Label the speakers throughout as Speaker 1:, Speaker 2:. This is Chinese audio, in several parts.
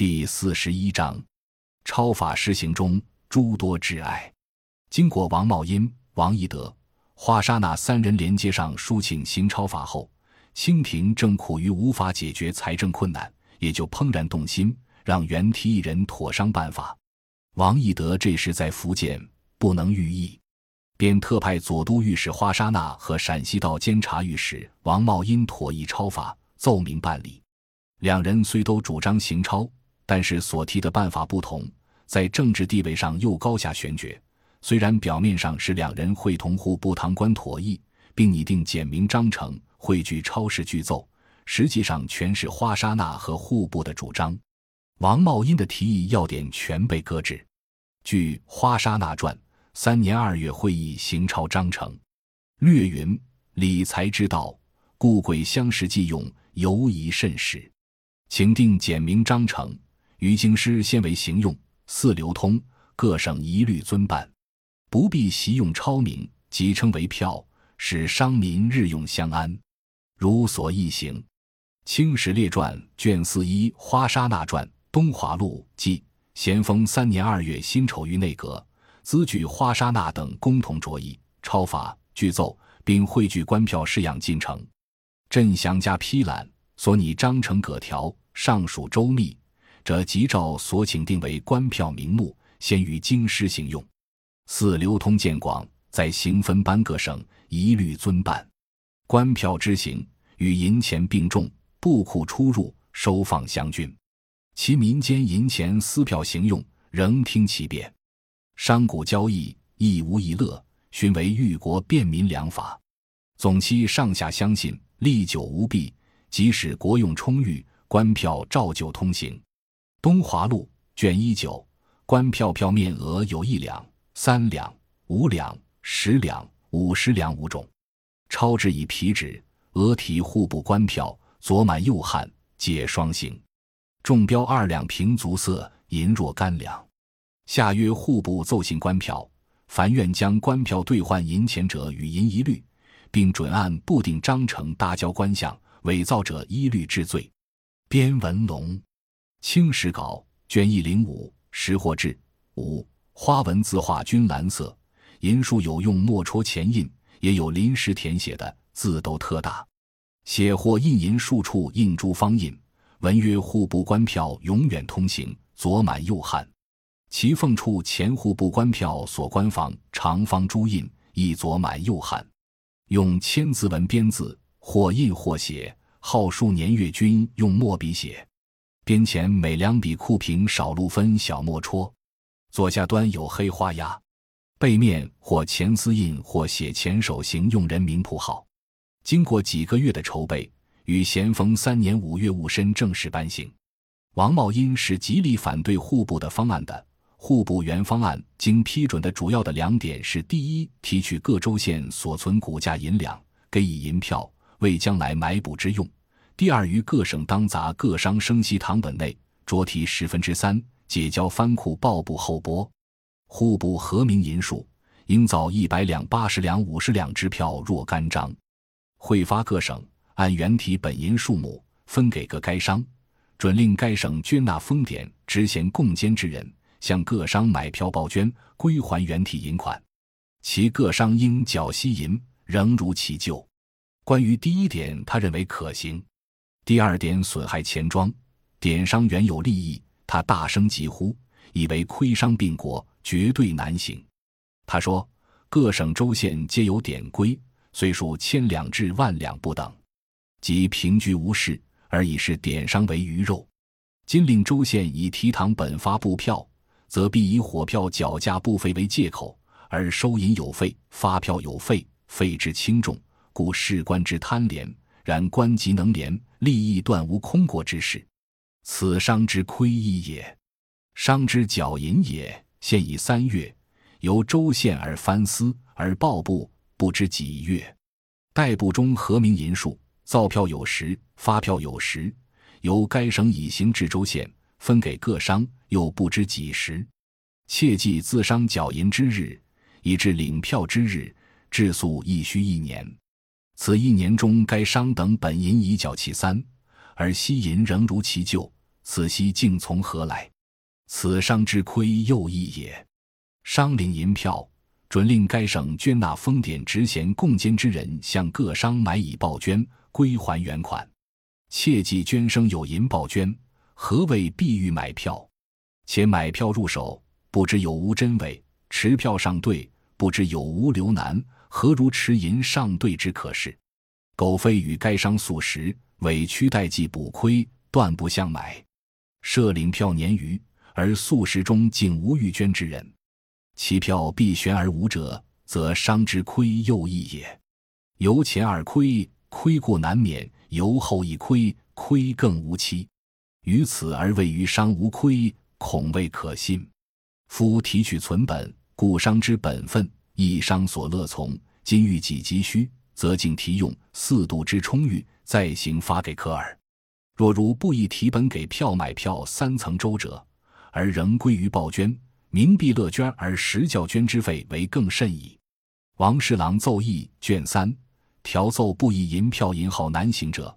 Speaker 1: 第四十一章，超法施行中诸多挚爱。经过王茂荫、王义德、华沙那三人连接上书请行超法后，清廷正苦于无法解决财政困难，也就怦然动心，让袁提一人妥商办法。王义德这时在福建，不能御意。便特派左都御史花沙那和陕西道监察御史王茂荫妥议超法，奏明办理。两人虽都主张行超，但是所提的办法不同，在政治地位上又高下悬绝。虽然表面上是两人会同户部堂官妥议，并拟定简明章程，汇聚超市具奏，实际上全是花沙那和户部的主张。王茂荫的提议要点全被搁置。据《花沙那传》。三年二月，会议行抄章程，略云理财之道，故鬼相识计用，尤宜慎始。请定简明章程，于京师先为行用，四流通，各省一律遵办，不必习用超名，即称为票，使商民日用相安。如所议行。《清史列传》卷四一《花沙那传》东华录记：咸丰三年二月辛丑于内阁。兹举花沙那等共同着意抄法具奏，并汇聚官票式样进程。朕详加批览，所拟章程葛条尚属周密，则即照所请定为官票名目，先于京师行用。四流通见广，在行分班各省一律遵办。官票之行与银钱并重，布库出入收放相均。其民间银钱私票行用，仍听其便。商贾交易亦无一乐，寻为裕国便民良法。总期上下相信，历久无弊，即使国用充裕，官票照旧通行。东华录卷一九，官票票面额有一两、三两、五两、十两、五十两五种，钞制以皮纸，额体户部官票，左满右汉，皆双行。重标二两平足色，银若干两。下约户部奏行官票，凡愿将官票兑换银钱者，与银一律，并准按布定章程搭交官项，伪造者一律治罪。边文龙，清史稿卷一零五识货志五花纹字画均蓝色，银数有用墨戳前印，也有临时填写的字都特大。写或印银数处印珠方印，文曰户部官票永远通行，左满右汉。其缝处前户部官票所官房长方朱印，亦左满右汉，用千字文编字，或印或写，号数年月均用墨笔写。边前每两笔库平少路分小墨戳，左下端有黑花压，背面或前丝印或写前手行用人名谱号。经过几个月的筹备，于咸丰三年五月戊申正式颁行。王茂英是极力反对户部的方案的。户部原方案经批准的主要的两点是：第一，提取各州县所存谷价银两，给以银票，为将来买补之用；第二，于各省当杂各商生息堂本内着提十分之三，解交藩库报部后拨。户部核明银数，应造一百两、八十两、五十两支票若干张，汇发各省，按原体本银数目分给各该商，准令该省捐纳封典执衔共监之人。向各商买票报捐，归还原体银款，其各商应缴息银仍如其旧。关于第一点，他认为可行；第二点损害钱庄，典商原有利益，他大声疾呼，以为亏商并国，绝对难行。他说：各省州县皆有典规，虽数千两至万两不等，即平居无事，而以是典商为鱼肉。今令州县以提堂本发布票。则必以火票缴价不费为借口，而收银有费，发票有费，费之轻重，故事官之贪廉。然官即能廉，利益断无空过之事，此商之亏益也。商之缴银也，现已三月，由州县而翻司而报部，不知几月。代部中核明银数，造票有时，发票有时，由该省以行至州县。分给各商，又不知几时。切记自商缴银之日，以至领票之日，至速亦需一年。此一年中，该商等本银已缴其三，而息银仍如其旧，此息竟从何来？此商之亏又一也。商领银票，准令该省捐纳封典职衔贡监之人向各商买以报捐，归还原款。切记捐生有银报捐，何谓必欲买票？且买票入手，不知有无真伪；持票上对，不知有无流难。何如持银上对之可是？苟非与该商素食，委屈代计补亏，断不相买。设领票年余，而素食中竟无欲捐之人，其票必悬而无者，则商之亏又异也。由前而亏，亏过难免；由后一亏，亏更无期。于此而谓于商无亏，恐未可信。夫提取存本，故商之本分。一商所乐从，今欲己急需，则竟提用四度之充裕，再行发给科尔。若如不以提本给票买票三层周折，而仍归于报捐，民必乐捐而实教捐之费为更甚矣。王侍郎奏议卷三条奏不以银票银号难行者，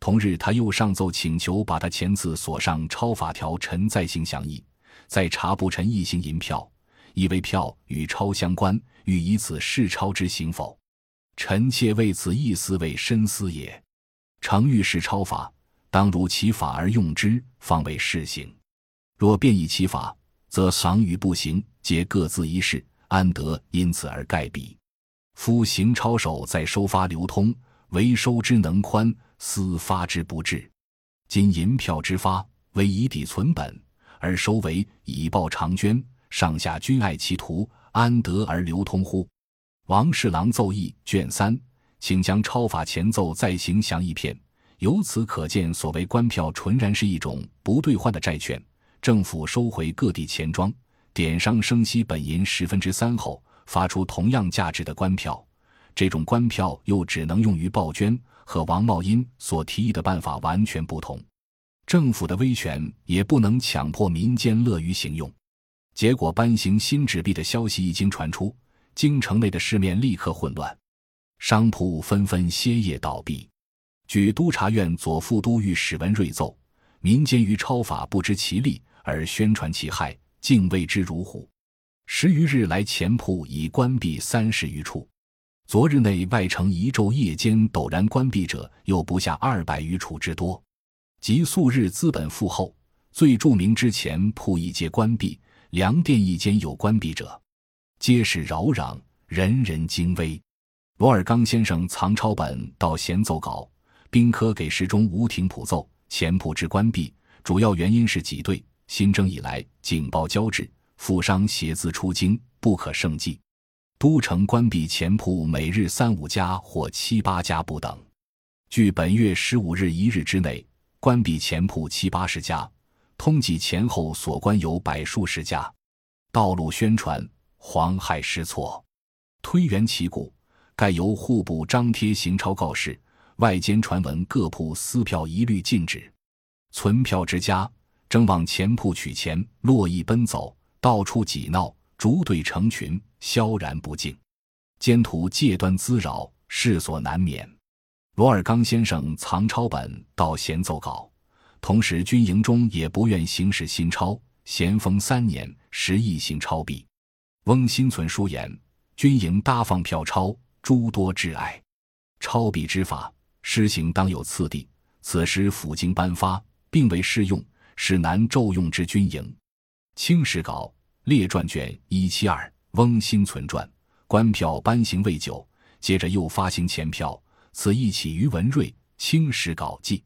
Speaker 1: 同日他又上奏请求把他前次所上抄法条陈再行详议，再查不陈一行银票。以为票与钞相关，欲以此试钞之行否？臣妾为此一思为深思也。诚欲试钞法，当如其法而用之，方为试行。若变以其法，则赏与不行，皆各自一事，安得因此而盖彼？夫行钞手在收发流通，为收之能宽，私发之不至。今银票之发，为以抵存本，而收为以报长捐。上下均爱其徒，安得而流通乎？王侍郎奏议卷三，请将抄法前奏再行详一篇。由此可见，所谓官票纯然是一种不兑换的债券。政府收回各地钱庄，典商生息本银十分之三后，发出同样价值的官票。这种官票又只能用于报捐，和王茂荫所提议的办法完全不同。政府的威权也不能强迫民间乐于行用。结果，颁行新纸币的消息一经传出，京城内的市面立刻混乱，商铺纷纷歇业倒闭。据督察院左副都御史文瑞奏，民间于抄法不知其利而宣传其害，竟畏之如虎。十余日来，钱铺已关闭三十余处。昨日内外城一昼夜间陡然关闭者，又不下二百余处之多。即素日资本富厚、最著名之前铺已皆关闭。粮店一间有关闭者，皆是扰攘，人人惊危。罗尔刚先生藏抄本到闲奏稿，宾科给时中吴廷谱奏前铺之关闭，主要原因是挤兑。新政以来，警报交至，富商携资出京，不可胜计。都城关闭前铺，每日三五家或七八家不等。据本月十五日一日之内，关闭前铺七八十家。通缉前后所关有百数十家，道路宣传黄害失措，推圆其故，盖由户部张贴行钞告示，外间传闻各铺撕票一律禁止，存票之家争往钱铺取钱，络绎奔走，到处挤闹，逐队成群，萧然不静，奸徒借端滋扰，世所难免。罗尔刚先生藏抄本到闲奏稿。同时，军营中也不愿行使新钞。咸丰三年，时亦行钞币。翁新存书言：军营搭放票钞，诸多挚爱。钞币之法施行当有次第。此时府经颁发，并未适用，使难骤用之军营。清史稿列传卷一七二，翁新存传。官票颁行未久，接着又发行钱票，此一起于文瑞。清史稿记。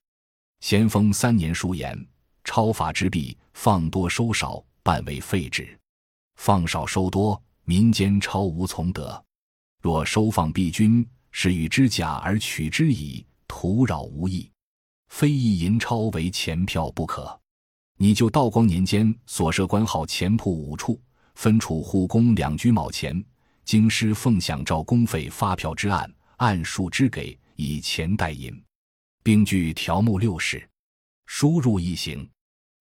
Speaker 1: 咸丰三年书言：超法之弊，放多收少，半为废止；放少收多，民间超无从得。若收放弊君，是与之假而取之矣，徒扰无益。非以银钞为钱票不可。你就道光年间所设官号钱铺五处，分处户工两居卯钱，京师奉享照公费发票之案，按数之给，以钱代银。并据条目六史，输入一行。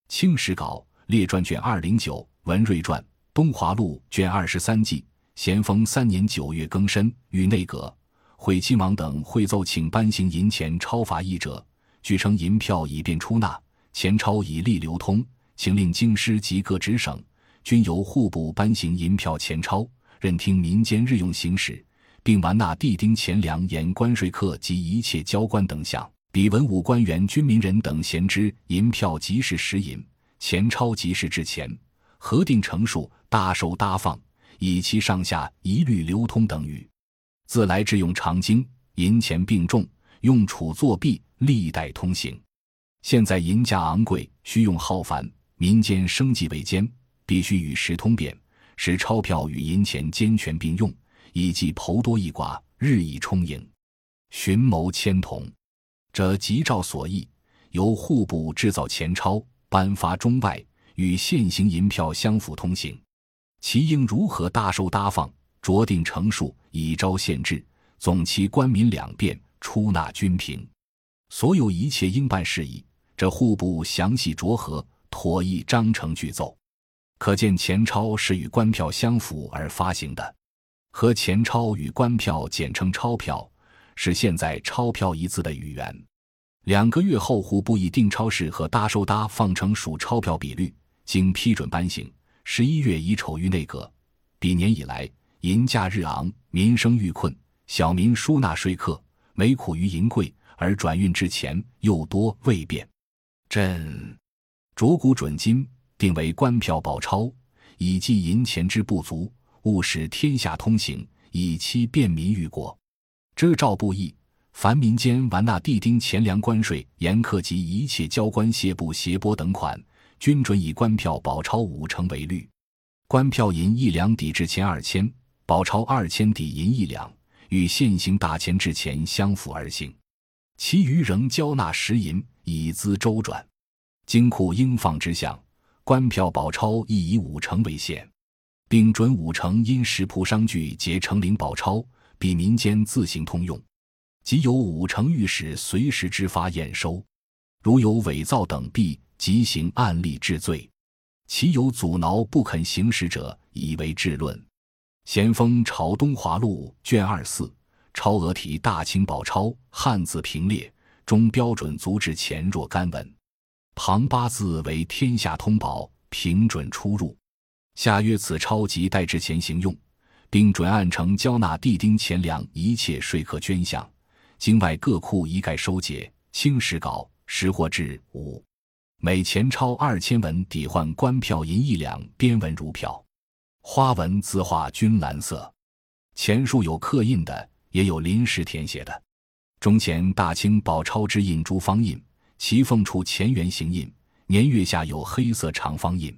Speaker 1: 清史稿列传卷二零九，文瑞传东华录卷二十三记。咸丰三年九月庚申，与内阁、会亲王等会奏，请颁行银钱钞法议者。据称银票已便出纳，钱钞以利流通，请令京师及各直省均由户部颁行银票钱钞，任听民间日用行使，并完纳地丁钱粮沿关税课及一切交关等项。比文武官员、军民人等闲之银票即是实银，钱钞即是制钱，核定成数，大收大放，以其上下一律流通等语。自来制用长经，银钱并重，用储作币，历代通行。现在银价昂贵，需用浩繁，民间生计维艰，必须与时通变，使钞票与银钱兼权并用，以计剖多益寡，日益充盈。寻谋千同，这即照所议，由户部制造钱钞，颁发中外，与现行银票相辅通行。其应如何大收大放，酌定成数，以招限制，总其官民两便，出纳均平。所有一切应办事宜。这户部详细酌核，妥议章程具奏。可见钱钞是与官票相符而发行的，和钱钞与官票简称钞票，是现在钞票一字的语言。两个月后，户部以定钞式和搭收搭放成属钞票比率，经批准颁行。十一月已丑于内阁。比年以来，银价日昂，民生愈困，小民输纳税课，每苦于银贵，而转运之钱又多未便。朕着古准金，定为官票宝钞，以济银钱之不足，务使天下通行，以期便民于国。遮诏不易，凡民间完纳地丁钱粮关税严苛及一切交关谢布协拨等款，均准以官票宝钞五成为率。官票银一两抵制钱二千，宝钞二千抵银一两，与现行大钱制钱相符而行。其余仍交纳实银。以资周转，金库应放之项，官票宝钞亦以五成为限，并准五成因食铺商具结成领宝钞，比民间自行通用。即有五成御史随时支发验收，如有伪造等弊，即行案例治罪。其有阻挠不肯行使者，以为治论。咸丰朝东华录卷二四，超额体大清宝钞汉字平列。中标准足制前若干文，旁八字为天下通宝，平准出入。下曰此钞及代之前行用，并准按成交纳地丁钱粮一切税课捐项，境外各库一概收结。清史稿识货制五，每钱钞二千文抵换官票银一两，边纹如票，花纹字画均蓝色。钱数有刻印的，也有临时填写的。中前大清宝钞之印珠方印，其缝处前圆形印，年月下有黑色长方印，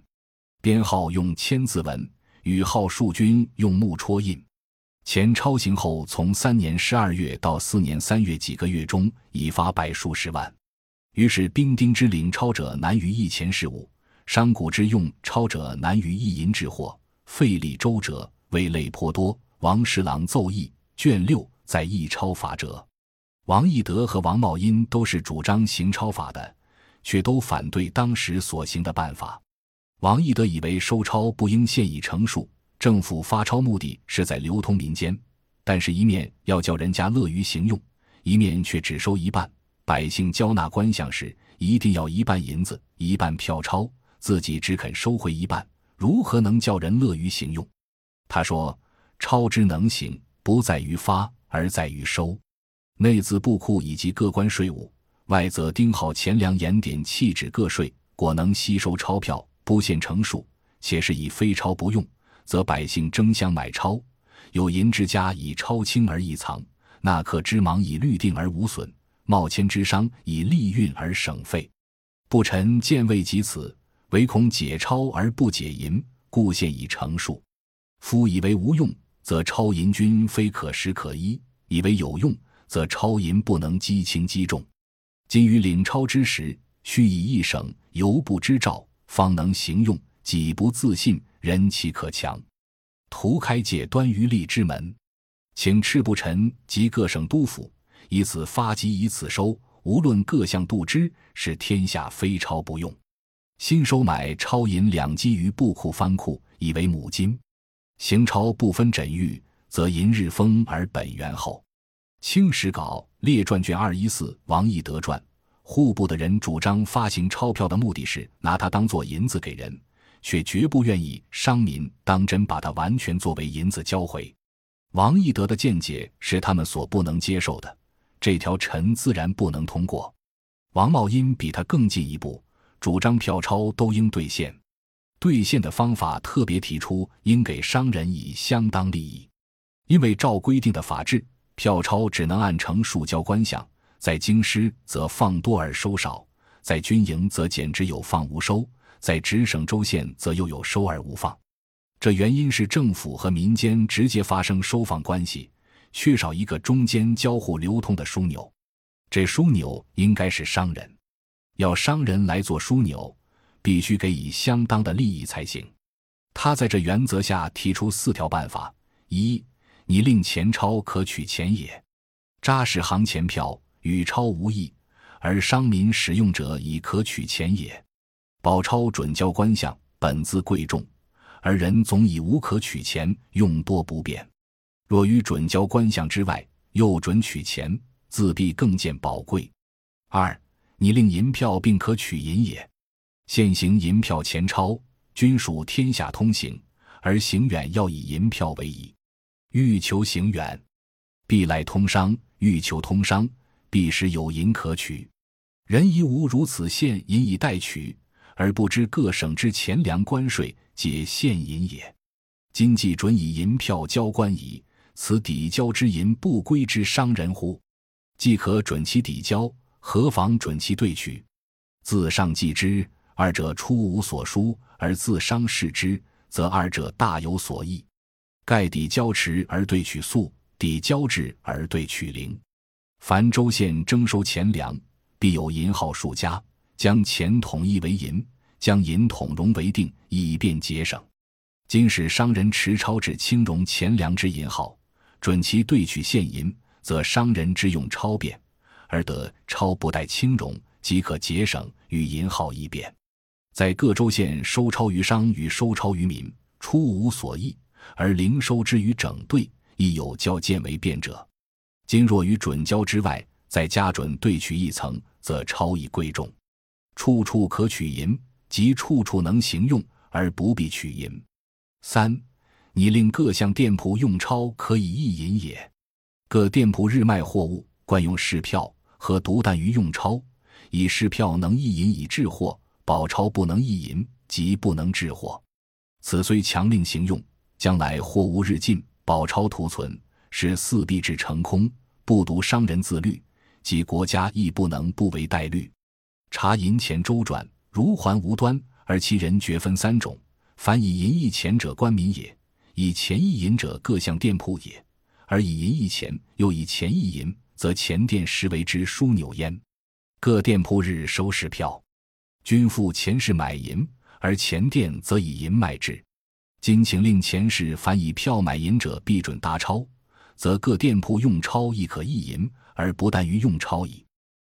Speaker 1: 编号用千字文，与号数军用木戳印。钱钞行后，从三年十二月到四年三月几个月中，已发百数十万。于是兵丁之领钞者难于一钱事务，商贾之用钞者难于一银之货，费力周折，为累颇多。王十郎奏议卷六在议钞法者。王义德和王茂荫都是主张行钞法的，却都反对当时所行的办法。王义德以为收钞不应现已成数，政府发钞目的是在流通民间，但是一面要叫人家乐于行用，一面却只收一半。百姓交纳官饷时，一定要一半银子，一半票钞，自己只肯收回一半，如何能叫人乐于行用？他说：“钞之能行，不在于发，而在于收。”内自布库以及各关税务，外则丁号钱粮盐点弃纸各税，果能吸收钞票，不限成数，且是以非钞不用，则百姓争相买钞。有银之家以钞轻而易藏，纳客之忙以律定而无损，冒签之商以利运而省费。不臣见未及此，唯恐解钞而不解银，故现以成数。夫以为无用，则钞银均非可食可依；以为有用。则钞银不能积轻积重，今于领钞之时，须以一省犹不知兆，方能行用。己不自信，人岂可强？图开解端于吏之门，请赤部臣及各省督府以此发及以此收，无论各项度之，使天下非钞不用。新收买钞银两积于布库藩库，以为母金。行钞不分枕玉，则银日丰而本元厚。清史稿列传卷二一四王义德传，户部的人主张发行钞票的目的是拿它当做银子给人，却绝不愿意商民当真把它完全作为银子交回。王懿德的见解是他们所不能接受的，这条臣自然不能通过。王茂因比他更进一步，主张票钞都应兑现，兑现的方法特别提出应给商人以相当利益，因为照规定的法制，票钞只能按成数交官饷。在京师则放多而收少，在军营则简直有放无收，在直省州县则又有收而无放。这原因是政府和民间直接发生收放关系，缺少一个中间交互流通的枢纽。这枢纽应该是商人，要商人来做枢纽，必须给予相当的利益才行。他在这原则下提出四条办法：一，你令钱钞可取钱也，扎实行钱票。与钞无异，而商民使用者以可取钱也。宝钞准交官相，本自贵重，而人总以无可取钱，用多不便。若于准交官相之外，又准取钱，自必更见宝贵。二，你令银票并可取银也。现行银票钱钞均属天下通行，而行远要以银票为宜。欲求行远，必赖通商；欲求通商。必使有银可取，人宜无如此现银以代取，而不知各省之钱粮关税皆现银也。今既准以银票交官矣，此抵交之银不归之商人乎？既可准其抵交，何妨准其兑取？自上计之，二者出无所殊，而自商视之，则二者大有所益。盖抵交迟而兑取粟，抵交至而兑取零。凡州县征收钱粮，必有银号数家，将钱统一为银，将银统融为定，以便节省。今使商人持钞至轻融钱粮之银号，准其兑取现银，则商人之用钞便，而得钞不带轻融，即可节省，与银号一便。在各州县收钞于商与收钞于民，出无所异，而零收之于整兑，亦有较见为便者。今若于准交之外，再加准兑取一层，则超以贵重，处处可取银，即处处能行用，而不必取银。三，你令各项店铺用钞可以易银也。各店铺日卖货物，惯用市票，和独但于用钞，以市票能易银以制货，宝钞不能易银，即不能制货。此虽强令行用，将来货物日进，宝钞徒存。使四币制成空，不独商人自律，即国家亦不能不为代律。查银钱周转，如环无端，而其人绝分三种：凡以银易钱者，官民也；以钱易银者，各项店铺也；而以银易钱，又以钱易银，则钱店实为之枢纽焉。各店铺日收市票，均付钱市买银，而钱店则以银卖之。今请令钱市凡以票买银者，必准搭钞。则各店铺用钞亦可易银，而不但于用钞矣。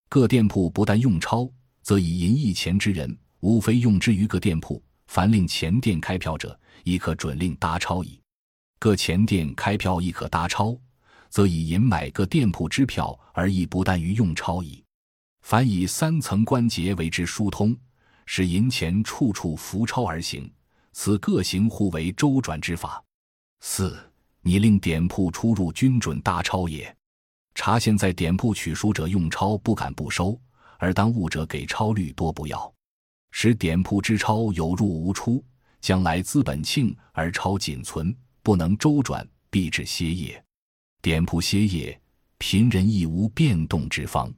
Speaker 1: 各店铺不但用钞，则以银易钱之人，无非用之于各店铺。凡令钱店开票者，亦可准令搭钞矣。各钱店开票亦可搭钞，则以银买各店铺支票，而亦不但于用钞矣。凡以三层关节为之疏通，使银钱处处浮钞而行，此各行互为周转之法。四。你令典铺出入均准大钞也。查现在典铺取书者用钞不敢不收，而当务者给钞率多不要，使典铺之钞有入无出，将来资本庆而钞仅存，不能周转，必致歇业。典铺歇业，贫人亦无变动之方。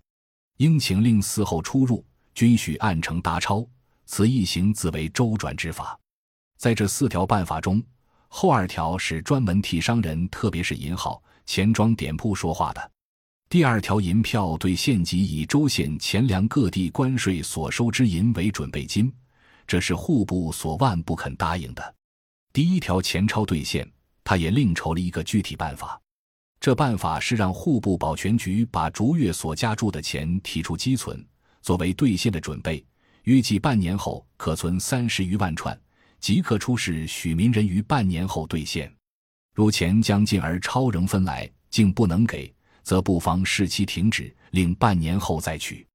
Speaker 1: 应请令嗣后出入均须按成大钞，此一行自为周转之法。在这四条办法中。后二条是专门替商人，特别是银号、钱庄点铺说话的。第二条银票对县级以州县钱粮各地关税所收之银为准备金，这是户部所万不肯答应的。第一条钱钞兑现，他也另筹了一个具体办法。这办法是让户部保全局把逐月所加注的钱提出积存，作为兑现的准备，预计半年后可存三十余万串。即刻出示，许民人于半年后兑现。如钱将尽而超仍分来，竟不能给，则不妨视其停止，令半年后再取。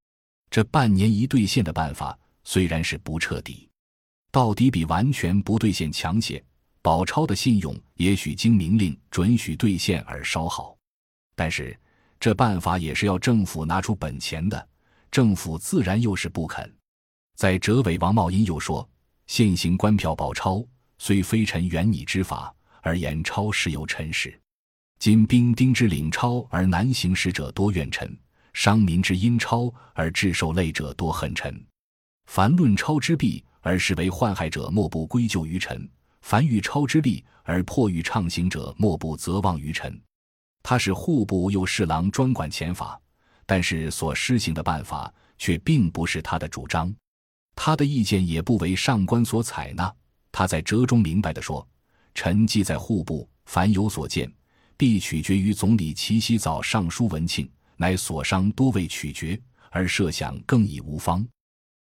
Speaker 1: 这半年一兑现的办法虽然是不彻底，到底比完全不兑现强些。宝钞的信用也许经明令准许兑现而稍好，但是这办法也是要政府拿出本钱的，政府自然又是不肯。在折尾，王茂荫又说：“现行官票宝钞虽非臣原拟之法，而言钞实有臣事。今兵丁之领钞而难行使者多怨臣，商民之因钞而致受累者多恨臣。凡论钞之弊而视为患害者，莫不归咎于臣。”凡欲钞之利而迫于畅行者，莫不责望于臣。他是户部右侍郎，专管钱法，但是所施行的办法却并不是他的主张，他的意见也不为上官所采纳。他在折中明白地说：“臣既在户部，凡有所见，必取决于总理齐夕早上书文庆，乃所商多未取决，而设想更已无方。”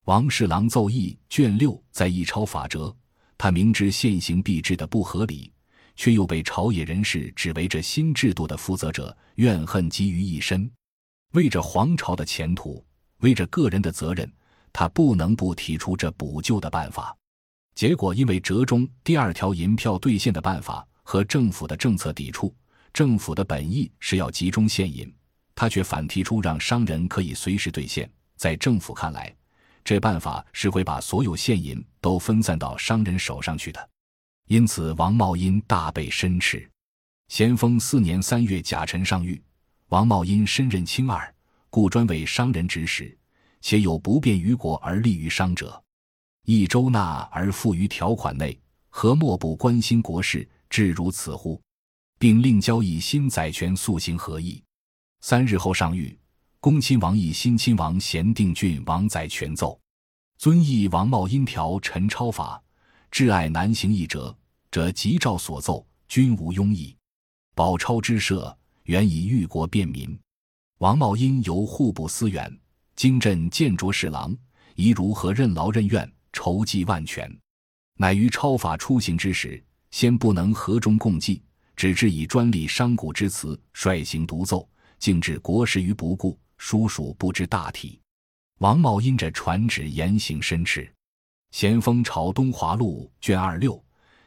Speaker 1: 王侍郎奏议卷六在议抄法折。他明知现行币制的不合理，却又被朝野人士指为这新制度的负责者，怨恨积于一身。为着皇朝的前途，为着个人的责任，他不能不提出这补救的办法。结果因为折中第二条银票兑现的办法和政府的政策抵触，政府的本意是要集中现银，他却反提出让商人可以随时兑现。在政府看来，这办法是会把所有现银都分散到商人手上去的，因此王茂因大被申斥。咸丰四年三月甲辰上谕，王茂因身任卿二，故专为商人指使，且有不便于国而利于商者，亦周纳而附于条款内，何莫不关心国事，至如此乎？并令交易新载权速行合议。三日后上谕。恭亲王以新亲王咸定郡王载权奏，遵义王茂因条陈超法，挚爱难行议者，者即诏所奏，均无庸议。宝钞之设，原以御国便民。王茂因由户部司员，经镇建卓侍郎，宜如何任劳任怨，筹计万全。乃于超法出行之时，先不能和中共济，只知以专利商贾之词，率行独奏，竟置国事于不顾。叔叔不知大体，王茂因着传旨严刑申斥。咸丰朝东华录卷二六，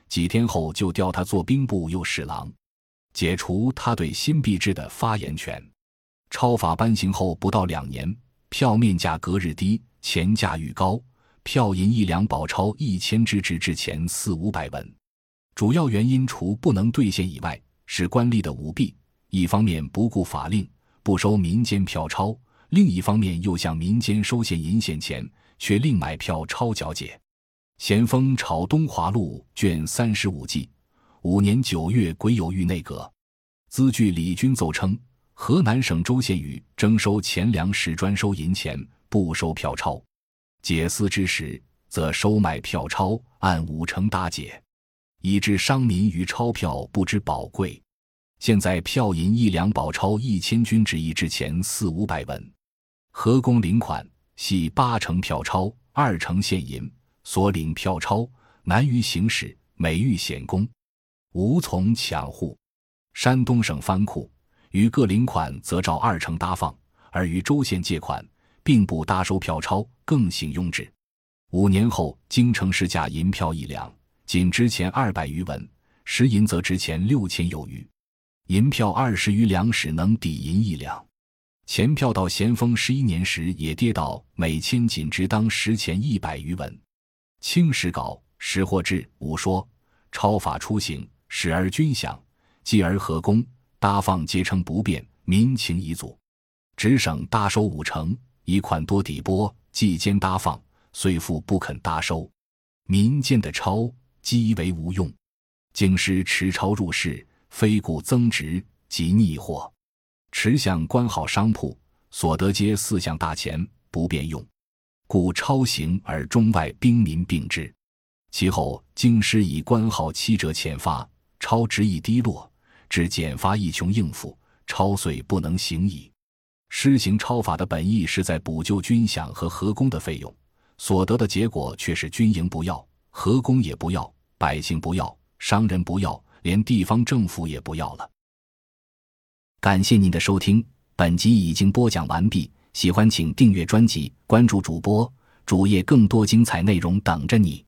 Speaker 1: 几天后就调他做兵部右侍郎，解除他对新币制的发言权。超法颁行后不到两年，票面价隔日低，钱价愈高，票银一两宝钞一千支，直至钱四五百文。主要原因除不能兑现以外，是官吏的舞弊。一方面不顾法令。不收民间票钞，另一方面又向民间收现银现钱，却另买票钞缴解。咸丰朝东华录卷三十五记，五年九月癸酉御内阁，资据李军奏称，河南省州县宇征收钱粮时专收银钱，不收票钞。解私之时，则收买票钞，按五成搭解，以致商民于钞票不知宝贵。现在票银一两宝钞一千钧之一之钱四五百文，河工领款系八成票钞，二成现银。所领票钞难于行使，每遇显工，无从抢户。山东省藩库于各领款则照二成搭放，而于州县借款并不搭收票钞，更行庸制。五年后，京城市价银票一两仅值钱二百余文，实银则值钱六千有余。银票二十余两时能抵银一两，钱票到咸丰十一年时也跌到每千仅值当十钱一百余文。《清史稿》识货志五说：超法出行，始而均享，继而合工搭放皆称不便，民情已阻，只省搭收五成，以款多抵拨，计兼搭放，遂复不肯搭收。民间的钞积为无用，京师持钞入市。非故增值即逆货，持向官好商铺，所得皆四项大钱，不便用，故超行而中外兵民并之。其后京师以官号七折遣发，超值亦低落，至减发一穷应付，超岁不能行矣。施行超法的本意是在补救军饷和河工的费用，所得的结果却是军营不要，河工也不要，百姓不要，商人不要。连地方政府也不要了。感谢您的收听，本集已经播讲完毕。喜欢请订阅专辑，关注主播主页，更多精彩内容等着你。